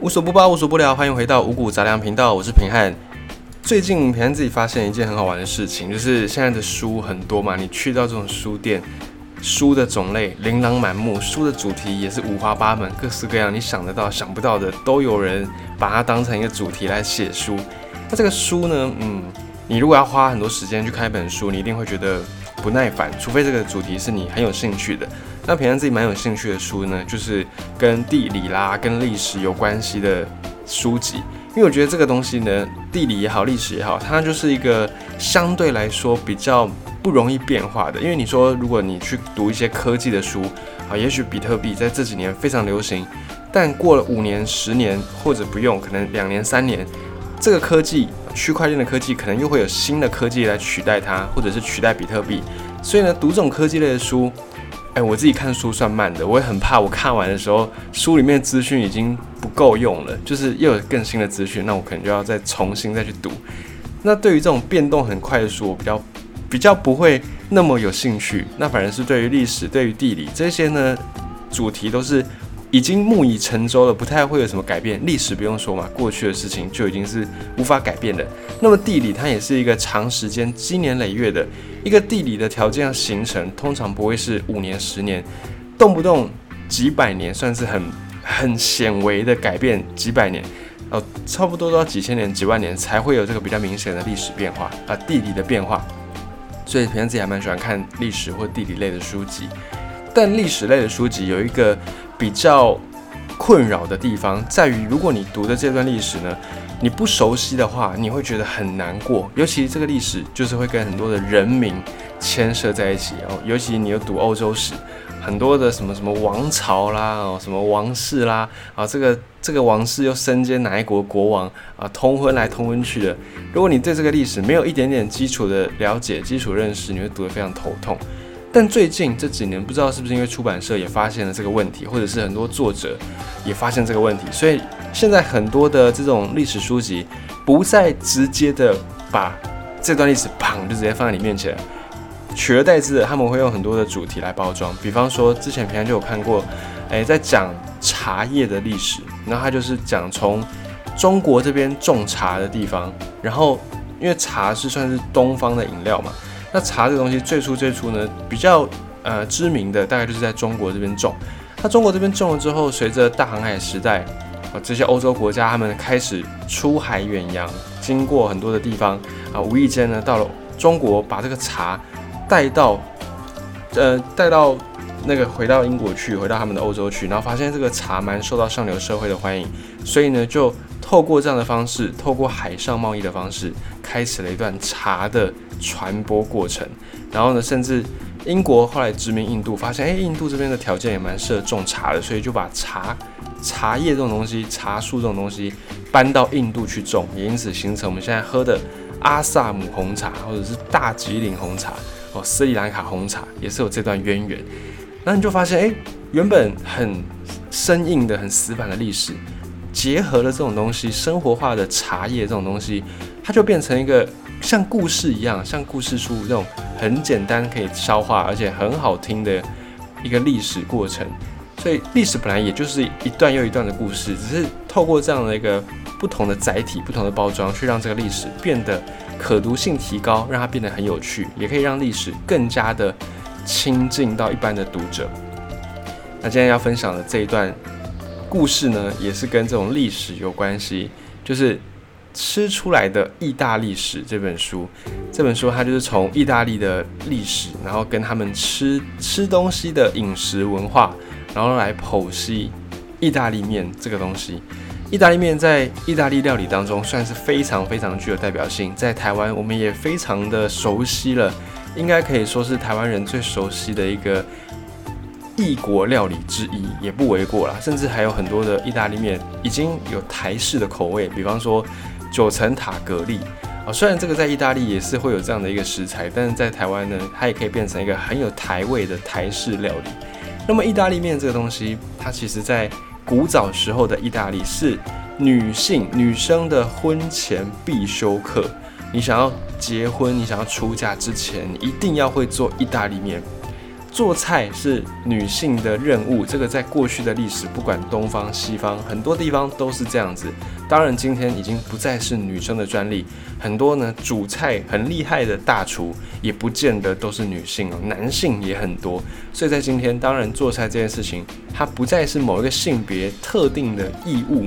无所不包，无所不聊，欢迎回到五谷杂粮频道，我是平汉。最近平汉自己发现一件很好玩的事情，就是现在的书很多嘛，你去到这种书店，书的种类琳琅满目，书的主题也是五花八门，各式各样，你想得到、想不到的都有人把它当成一个主题来写书。那这个书呢，嗯，你如果要花很多时间去看一本书，你一定会觉得不耐烦，除非这个主题是你很有兴趣的。那平常自己蛮有兴趣的书呢，就是跟地理啦、跟历史有关系的书籍，因为我觉得这个东西呢，地理也好，历史也好，它就是一个相对来说比较不容易变化的。因为你说，如果你去读一些科技的书啊，也许比特币在这几年非常流行，但过了五年、十年或者不用，可能两年、三年，这个科技区块链的科技可能又会有新的科技来取代它，或者是取代比特币。所以呢，读这种科技类的书。哎，我自己看书算慢的，我也很怕我看完的时候，书里面资讯已经不够用了，就是又有更新的资讯，那我可能就要再重新再去读。那对于这种变动很快的书，我比较比较不会那么有兴趣。那反而是对于历史、对于地理这些呢，主题都是。已经木已成舟了，不太会有什么改变。历史不用说嘛，过去的事情就已经是无法改变的。那么地理它也是一个长时间、积年累月的一个地理的条件要形成，通常不会是五年、十年，动不动几百年，算是很 很显微的改变。几百年，哦，差不多都要几千年、几万年才会有这个比较明显的历史变化啊，地理的变化。所以平常自己还蛮喜欢看历史或地理类的书籍，但历史类的书籍有一个。比较困扰的地方在于，如果你读的这段历史呢，你不熟悉的话，你会觉得很难过。尤其这个历史就是会跟很多的人民牵涉在一起哦。尤其你又读欧洲史，很多的什么什么王朝啦，哦，什么王室啦，啊，这个这个王室又身兼哪一国国王啊，通婚来通婚去的。如果你对这个历史没有一点点基础的了解、基础认识，你会读得非常头痛。但最近这几年，不知道是不是因为出版社也发现了这个问题，或者是很多作者也发现这个问题，所以现在很多的这种历史书籍不再直接的把这段历史砰就直接放在你面前，取而代之的他们会用很多的主题来包装。比方说，之前平常就有看过，诶，在讲茶叶的历史，然后他就是讲从中国这边种茶的地方，然后因为茶是算是东方的饮料嘛。那茶这个东西最初最初呢，比较呃知名的大概就是在中国这边种。那中国这边种了之后，随着大航海时代，啊这些欧洲国家他们开始出海远洋，经过很多的地方啊，无意间呢到了中国，把这个茶带到呃带到那个回到英国去，回到他们的欧洲去，然后发现这个茶蛮受到上流社会的欢迎，所以呢就透过这样的方式，透过海上贸易的方式，开始了一段茶的。传播过程，然后呢，甚至英国后来殖民印度，发现哎，印度这边的条件也蛮适合种茶的，所以就把茶、茶叶这种东西、茶树这种东西搬到印度去种，也因此形成我们现在喝的阿萨姆红茶，或者是大吉岭红茶，哦，斯里兰卡红茶也是有这段渊源。那你就发现，哎，原本很生硬的、很死板的历史，结合了这种东西，生活化的茶叶这种东西，它就变成一个。像故事一样，像故事书这种很简单可以消化，而且很好听的一个历史过程。所以历史本来也就是一段又一段的故事，只是透过这样的一个不同的载体、不同的包装，去让这个历史变得可读性提高，让它变得很有趣，也可以让历史更加的亲近到一般的读者。那今天要分享的这一段故事呢，也是跟这种历史有关系，就是。吃出来的意大利史这本书，这本书它就是从意大利的历史，然后跟他们吃吃东西的饮食文化，然后来剖析意大利面这个东西。意大利面在意大利料理当中算是非常非常具有代表性，在台湾我们也非常的熟悉了，应该可以说是台湾人最熟悉的一个异国料理之一，也不为过啦。甚至还有很多的意大利面已经有台式的口味，比方说。九层塔格利啊，虽然这个在意大利也是会有这样的一个食材，但是在台湾呢，它也可以变成一个很有台味的台式料理。那么意大利面这个东西，它其实在古早时候的意大利是女性女生的婚前必修课。你想要结婚，你想要出嫁之前，你一定要会做意大利面。做菜是女性的任务，这个在过去的历史，不管东方西方，很多地方都是这样子。当然，今天已经不再是女生的专利，很多呢煮菜很厉害的大厨，也不见得都是女性哦，男性也很多。所以在今天，当然做菜这件事情，它不再是某一个性别特定的义务。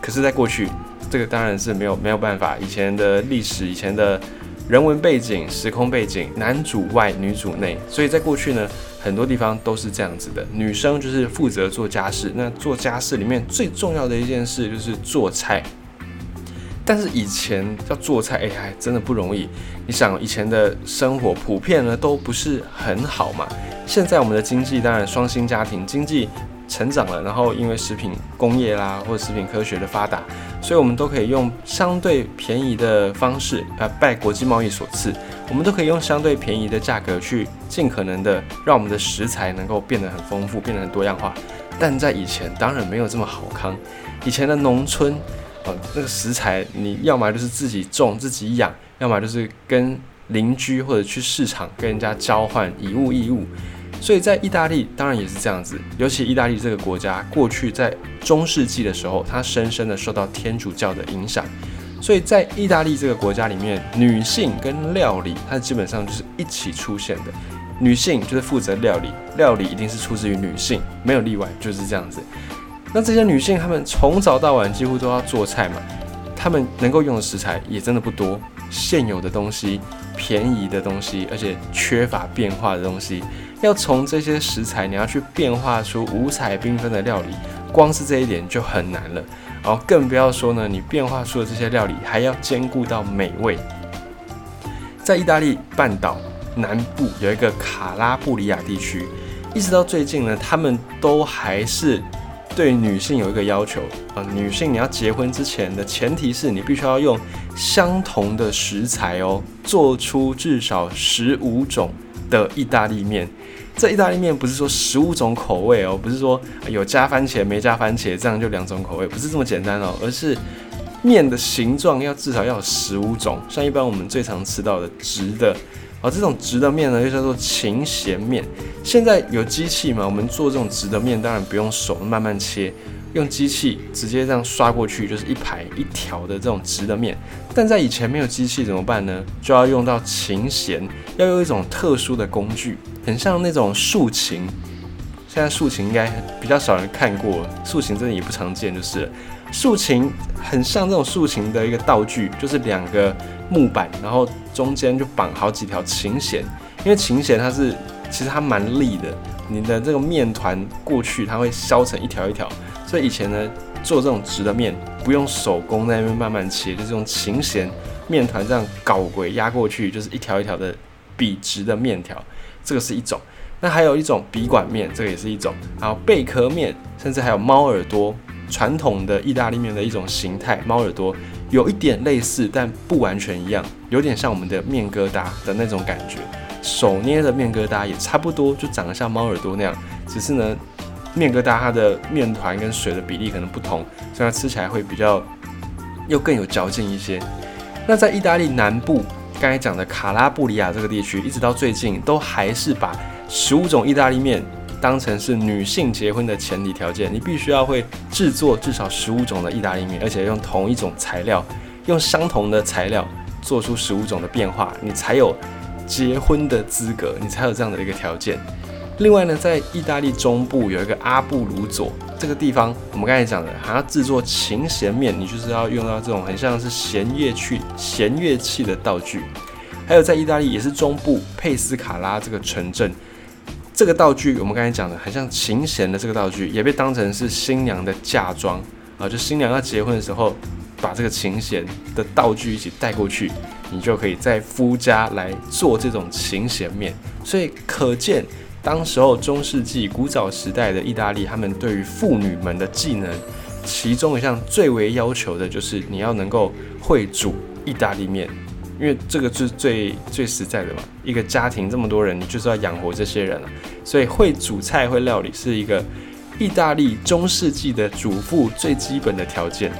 可是，在过去，这个当然是没有没有办法，以前的历史，以前的。人文背景、时空背景，男主外女主内，所以在过去呢，很多地方都是这样子的。女生就是负责做家事，那做家事里面最重要的一件事就是做菜。但是以前要做菜，哎，还真的不容易。你想，以前的生活普遍呢都不是很好嘛。现在我们的经济当然双薪家庭经济。成长了，然后因为食品工业啦，或者食品科学的发达，所以我们都可以用相对便宜的方式啊，拜国际贸易所赐，我们都可以用相对便宜的价格去尽可能的让我们的食材能够变得很丰富，变得很多样化。但在以前当然没有这么好康，以前的农村啊，那个食材你要么就是自己种自己养，要么就是跟邻居或者去市场跟人家交换以物易物。所以在意大利当然也是这样子，尤其意大利这个国家，过去在中世纪的时候，它深深的受到天主教的影响。所以在意大利这个国家里面，女性跟料理，它基本上就是一起出现的。女性就是负责料理，料理一定是出自于女性，没有例外，就是这样子。那这些女性，她们从早到晚几乎都要做菜嘛，她们能够用的食材也真的不多，现有的东西、便宜的东西，而且缺乏变化的东西。要从这些食材，你要去变化出五彩缤纷的料理，光是这一点就很难了。然后更不要说呢，你变化出的这些料理还要兼顾到美味。在意大利半岛南部有一个卡拉布里亚地区，一直到最近呢，他们都还是对女性有一个要求啊，女性你要结婚之前的前提是你必须要用相同的食材哦，做出至少十五种的意大利面。这意大利面不是说十五种口味哦，不是说有加番茄没加番茄，这样就两种口味，不是这么简单哦，而是面的形状要至少要有十五种。像一般我们最常吃到的直的，哦，这种直的面呢，又叫做琴弦面。现在有机器嘛，我们做这种直的面，当然不用手慢慢切，用机器直接这样刷过去，就是一排一条的这种直的面。但在以前没有机器怎么办呢？就要用到琴弦，要用一种特殊的工具。很像那种竖琴，现在竖琴应该比较少人看过，竖琴真的也不常见，就是竖琴很像这种竖琴的一个道具，就是两个木板，然后中间就绑好几条琴弦，因为琴弦它是其实它蛮利的，你的这个面团过去它会削成一条一条，所以以前呢做这种直的面不用手工在那边慢慢切，就是用琴弦面团这样搞鬼压过去，就是一条一条的笔直的面条。这个是一种，那还有一种笔管面，这个也是一种，还有贝壳面，甚至还有猫耳朵，传统的意大利面的一种形态，猫耳朵有一点类似，但不完全一样，有点像我们的面疙瘩的那种感觉，手捏的面疙瘩也差不多，就长得像猫耳朵那样，只是呢，面疙瘩它的面团跟水的比例可能不同，所以它吃起来会比较又更有嚼劲一些。那在意大利南部。刚才讲的卡拉布里亚这个地区，一直到最近都还是把十五种意大利面当成是女性结婚的前提条件。你必须要会制作至少十五种的意大利面，而且用同一种材料，用相同的材料做出十五种的变化，你才有结婚的资格，你才有这样的一个条件。另外呢，在意大利中部有一个阿布鲁佐。这个地方，我们刚才讲的，还要制作琴弦面，你就是要用到这种很像是弦乐器、弦乐器的道具。还有在意大利，也是中部佩斯卡拉这个城镇，这个道具我们刚才讲的，很像琴弦的这个道具，也被当成是新娘的嫁妆啊，就新娘要结婚的时候，把这个琴弦的道具一起带过去，你就可以在夫家来做这种琴弦面。所以可见。当时候中世纪古早时代的意大利，他们对于妇女们的技能，其中一项最为要求的就是你要能够会煮意大利面，因为这个是最最实在的嘛。一个家庭这么多人，你就是要养活这些人了，所以会煮菜会料理是一个意大利中世纪的主妇最基本的条件。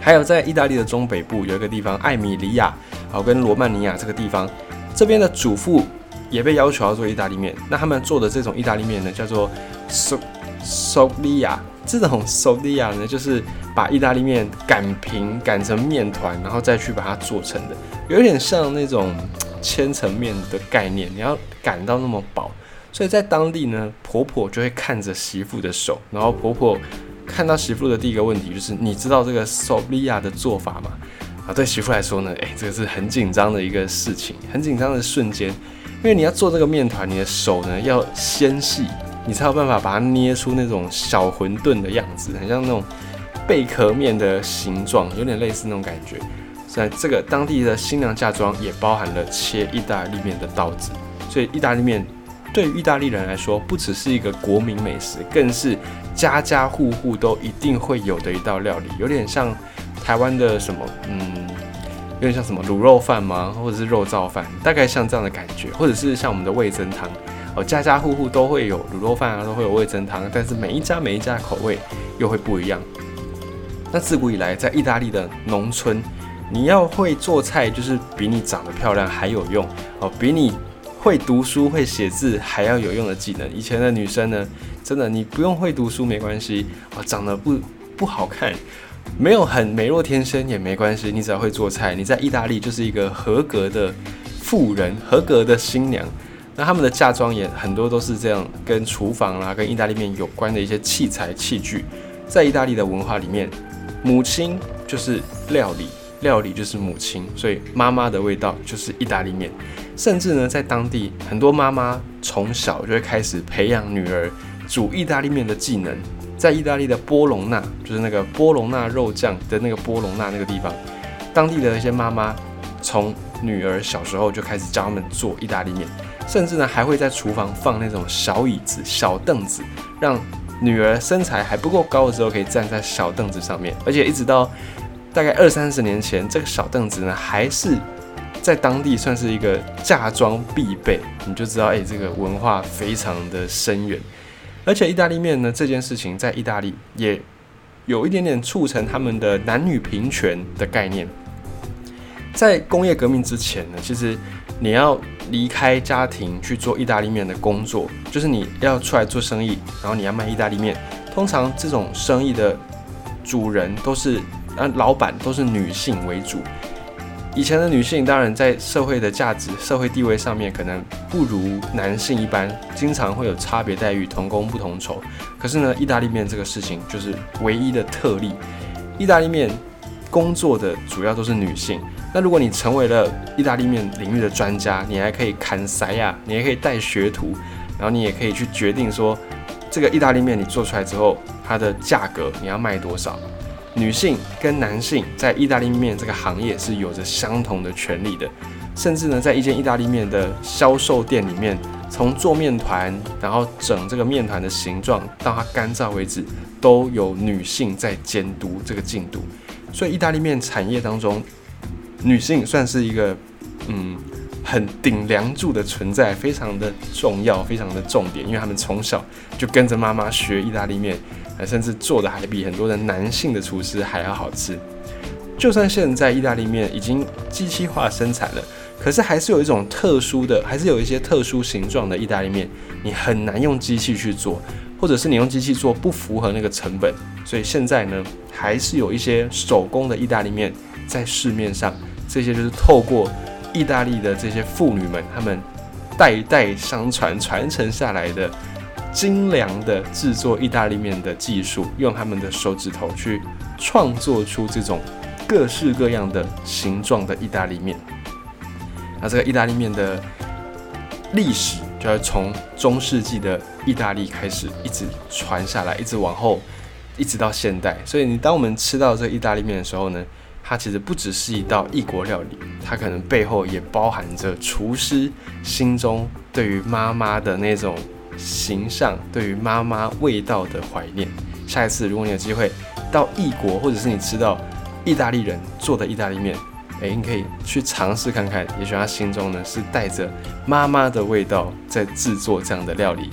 还有在意大利的中北部有一个地方艾米利亚，好跟罗曼尼亚这个地方，这边的主妇。也被要求要做意大利面。那他们做的这种意大利面呢，叫做 so so l i a 这种 so l i a 呢，就是把意大利面擀平、擀成面团，然后再去把它做成的，有点像那种千层面的概念。你要擀到那么薄，所以在当地呢，婆婆就会看着媳妇的手，然后婆婆看到媳妇的第一个问题就是：你知道这个 so l i a 的做法吗？啊，对媳妇来说呢，诶，这个是很紧张的一个事情，很紧张的瞬间，因为你要做这个面团，你的手呢要纤细，你才有办法把它捏出那种小馄饨的样子，很像那种贝壳面的形状，有点类似那种感觉。在这个当地的新娘嫁妆也包含了切意大利面的刀子，所以意大利面对于意大利人来说，不只是一个国民美食，更是家家户户都一定会有的一道料理，有点像。台湾的什么，嗯，有点像什么卤肉饭吗？或者是肉燥饭，大概像这样的感觉，或者是像我们的味增汤，哦，家家户户都会有卤肉饭啊，都会有味增汤，但是每一家每一家的口味又会不一样。那自古以来，在意大利的农村，你要会做菜，就是比你长得漂亮还有用哦，比你会读书会写字还要有用的技能。以前的女生呢，真的你不用会读书没关系，哦，长得不不好看。没有很美若天仙也没关系，你只要会做菜，你在意大利就是一个合格的妇人，合格的新娘。那他们的嫁妆也很多都是这样，跟厨房啦、跟意大利面有关的一些器材器具。在意大利的文化里面，母亲就是料理，料理就是母亲，所以妈妈的味道就是意大利面。甚至呢，在当地很多妈妈从小就会开始培养女儿煮意大利面的技能。在意大利的波隆纳，就是那个波隆纳肉酱的那个波隆纳那个地方，当地的一些妈妈从女儿小时候就开始教他们做意大利面，甚至呢还会在厨房放那种小椅子、小凳子，让女儿身材还不够高的时候可以站在小凳子上面。而且一直到大概二三十年前，这个小凳子呢还是在当地算是一个嫁妆必备，你就知道，哎，这个文化非常的深远。而且意大利面呢这件事情，在意大利也有一点点促成他们的男女平权的概念。在工业革命之前呢，其实你要离开家庭去做意大利面的工作，就是你要出来做生意，然后你要卖意大利面。通常这种生意的主人都是，呃，老板都是女性为主。以前的女性当然在社会的价值、社会地位上面可能不如男性一般，经常会有差别待遇，同工不同酬。可是呢，意大利面这个事情就是唯一的特例。意大利面工作的主要都是女性。那如果你成为了意大利面领域的专家，你还可以砍塞呀，你还可以带学徒，然后你也可以去决定说，这个意大利面你做出来之后，它的价格你要卖多少。女性跟男性在意大利面这个行业是有着相同的权利的，甚至呢，在一间意大利面的销售店里面，从做面团，然后整这个面团的形状到它干燥为止，都有女性在监督这个进度。所以，意大利面产业当中，女性算是一个嗯很顶梁柱的存在，非常的重要，非常的重点，因为他们从小就跟着妈妈学意大利面。甚至做的还比很多的男性的厨师还要好吃。就算现在意大利面已经机器化生产了，可是还是有一种特殊的，还是有一些特殊形状的意大利面，你很难用机器去做，或者是你用机器做不符合那个成本。所以现在呢，还是有一些手工的意大利面在市面上。这些就是透过意大利的这些妇女们，她们代代相传传承下来的。精良的制作意大利面的技术，用他们的手指头去创作出这种各式各样的形状的意大利面。那这个意大利面的历史，就要从中世纪的意大利开始，一直传下来，一直往后，一直到现代。所以，你当我们吃到这意大利面的时候呢，它其实不只是一道异国料理，它可能背后也包含着厨师心中对于妈妈的那种。形象对于妈妈味道的怀念。下一次如果你有机会到异国，或者是你吃到意大利人做的意大利面，哎，你可以去尝试看看。也许他心中呢是带着妈妈的味道在制作这样的料理。